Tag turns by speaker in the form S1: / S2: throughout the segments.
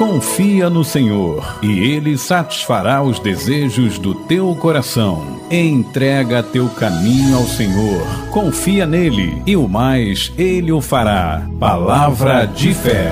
S1: Confia no Senhor e Ele satisfará os desejos do teu coração. Entrega teu caminho ao Senhor, confia nele e o mais Ele o fará. Palavra de fé.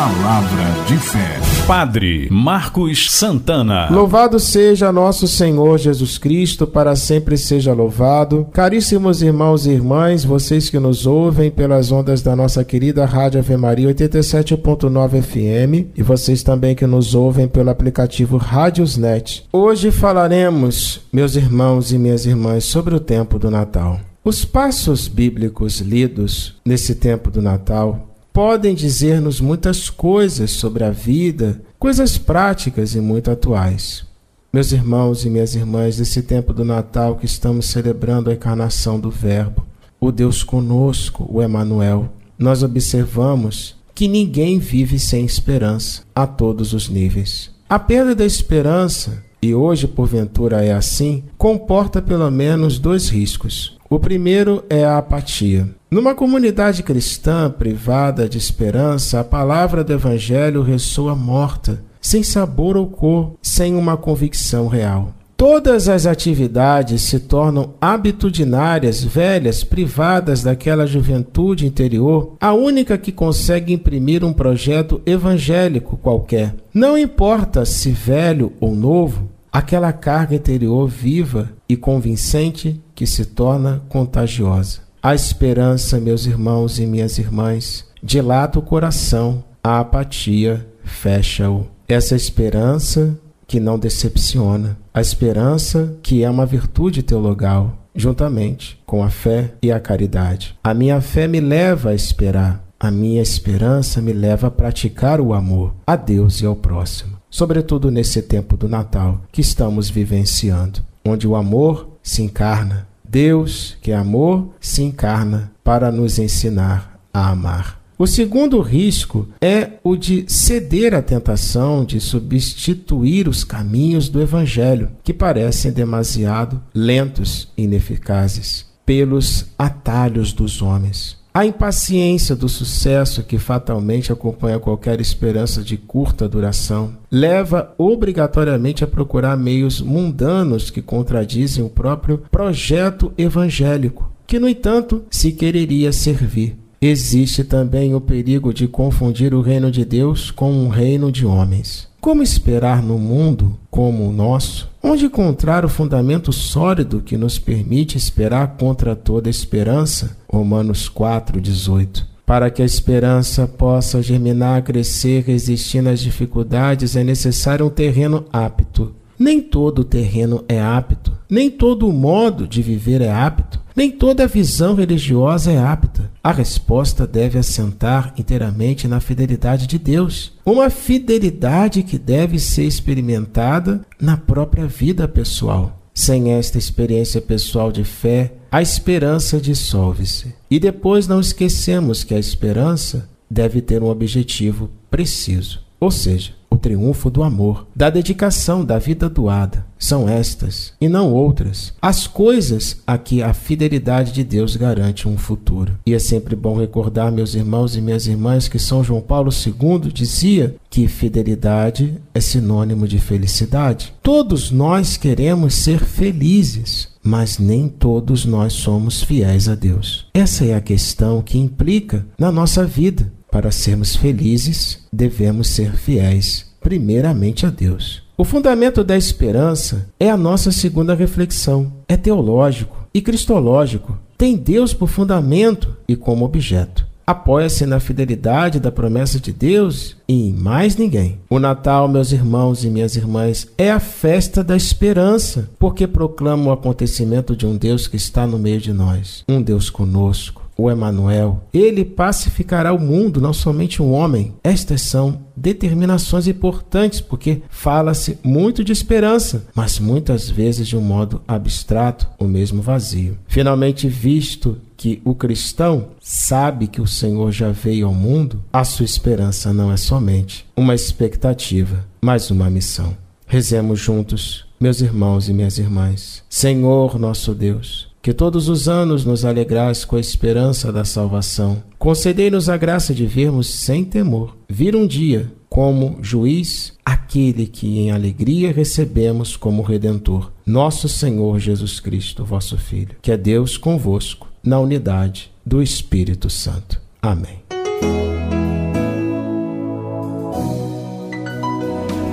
S1: Palavra de fé. Padre Marcos Santana.
S2: Louvado seja nosso Senhor Jesus Cristo, para sempre seja louvado. Caríssimos irmãos e irmãs, vocês que nos ouvem pelas ondas da nossa querida Rádio Ave Maria 87.9 FM e vocês também que nos ouvem pelo aplicativo Rádiosnet. Hoje falaremos, meus irmãos e minhas irmãs, sobre o tempo do Natal. Os passos bíblicos lidos nesse tempo do Natal podem dizer-nos muitas coisas sobre a vida, coisas práticas e muito atuais. Meus irmãos e minhas irmãs, nesse tempo do Natal que estamos celebrando a encarnação do Verbo, o Deus conosco, o Emanuel, nós observamos que ninguém vive sem esperança a todos os níveis. A perda da esperança, e hoje porventura é assim, comporta pelo menos dois riscos. O primeiro é a apatia. Numa comunidade cristã privada de esperança, a palavra do Evangelho ressoa morta, sem sabor ou cor, sem uma convicção real. Todas as atividades se tornam habitudinárias, velhas, privadas daquela juventude interior, a única que consegue imprimir um projeto evangélico qualquer. Não importa se velho ou novo, aquela carga interior viva e convincente que se torna contagiosa. A esperança, meus irmãos e minhas irmãs, dilata o coração, a apatia fecha-o. Essa esperança que não decepciona, a esperança que é uma virtude teologal, juntamente com a fé e a caridade. A minha fé me leva a esperar, a minha esperança me leva a praticar o amor a Deus e ao próximo, sobretudo nesse tempo do Natal que estamos vivenciando, onde o amor se encarna Deus, que é amor, se encarna para nos ensinar a amar. O segundo risco é o de ceder à tentação de substituir os caminhos do Evangelho, que parecem demasiado lentos e ineficazes, pelos atalhos dos homens. A impaciência do sucesso que fatalmente acompanha qualquer esperança de curta duração leva obrigatoriamente a procurar meios mundanos que contradizem o próprio projeto evangélico, que, no entanto, se quereria servir. Existe também o perigo de confundir o reino de Deus com um reino de homens. Como esperar no mundo como o nosso? Onde encontrar o fundamento sólido que nos permite esperar contra toda esperança? Romanos 4:18. Para que a esperança possa germinar, crescer, resistir às dificuldades, é necessário um terreno apto. Nem todo terreno é apto, nem todo modo de viver é apto, nem toda visão religiosa é apta. A resposta deve assentar inteiramente na fidelidade de Deus, uma fidelidade que deve ser experimentada na própria vida pessoal. Sem esta experiência pessoal de fé, a esperança dissolve-se. E depois não esquecemos que a esperança deve ter um objetivo preciso, ou seja, triunfo do amor, da dedicação, da vida doada. São estas, e não outras, as coisas a que a fidelidade de Deus garante um futuro. E é sempre bom recordar, meus irmãos e minhas irmãs, que São João Paulo II dizia que fidelidade é sinônimo de felicidade. Todos nós queremos ser felizes, mas nem todos nós somos fiéis a Deus. Essa é a questão que implica na nossa vida. Para sermos felizes, devemos ser fiéis, primeiramente a Deus. O fundamento da esperança é a nossa segunda reflexão. É teológico e cristológico. Tem Deus por fundamento e como objeto. Apoia-se na fidelidade da promessa de Deus e em mais ninguém. O Natal, meus irmãos e minhas irmãs, é a festa da esperança, porque proclama o acontecimento de um Deus que está no meio de nós, um Deus conosco o Emanuel. Ele pacificará o mundo, não somente um homem. Estas são determinações importantes, porque fala-se muito de esperança, mas muitas vezes de um modo abstrato, o mesmo vazio. Finalmente, visto que o cristão sabe que o Senhor já veio ao mundo, a sua esperança não é somente uma expectativa, mas uma missão. Rezemos juntos, meus irmãos e minhas irmãs. Senhor nosso Deus, que todos os anos nos alegrais com a esperança da salvação. Concedei-nos a graça de vermos sem temor, vir um dia como juiz aquele que em alegria recebemos como redentor, nosso Senhor Jesus Cristo, vosso Filho, que é Deus convosco, na unidade do Espírito Santo. Amém.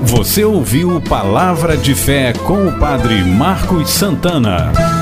S1: Você ouviu Palavra de Fé com o Padre Marcos Santana.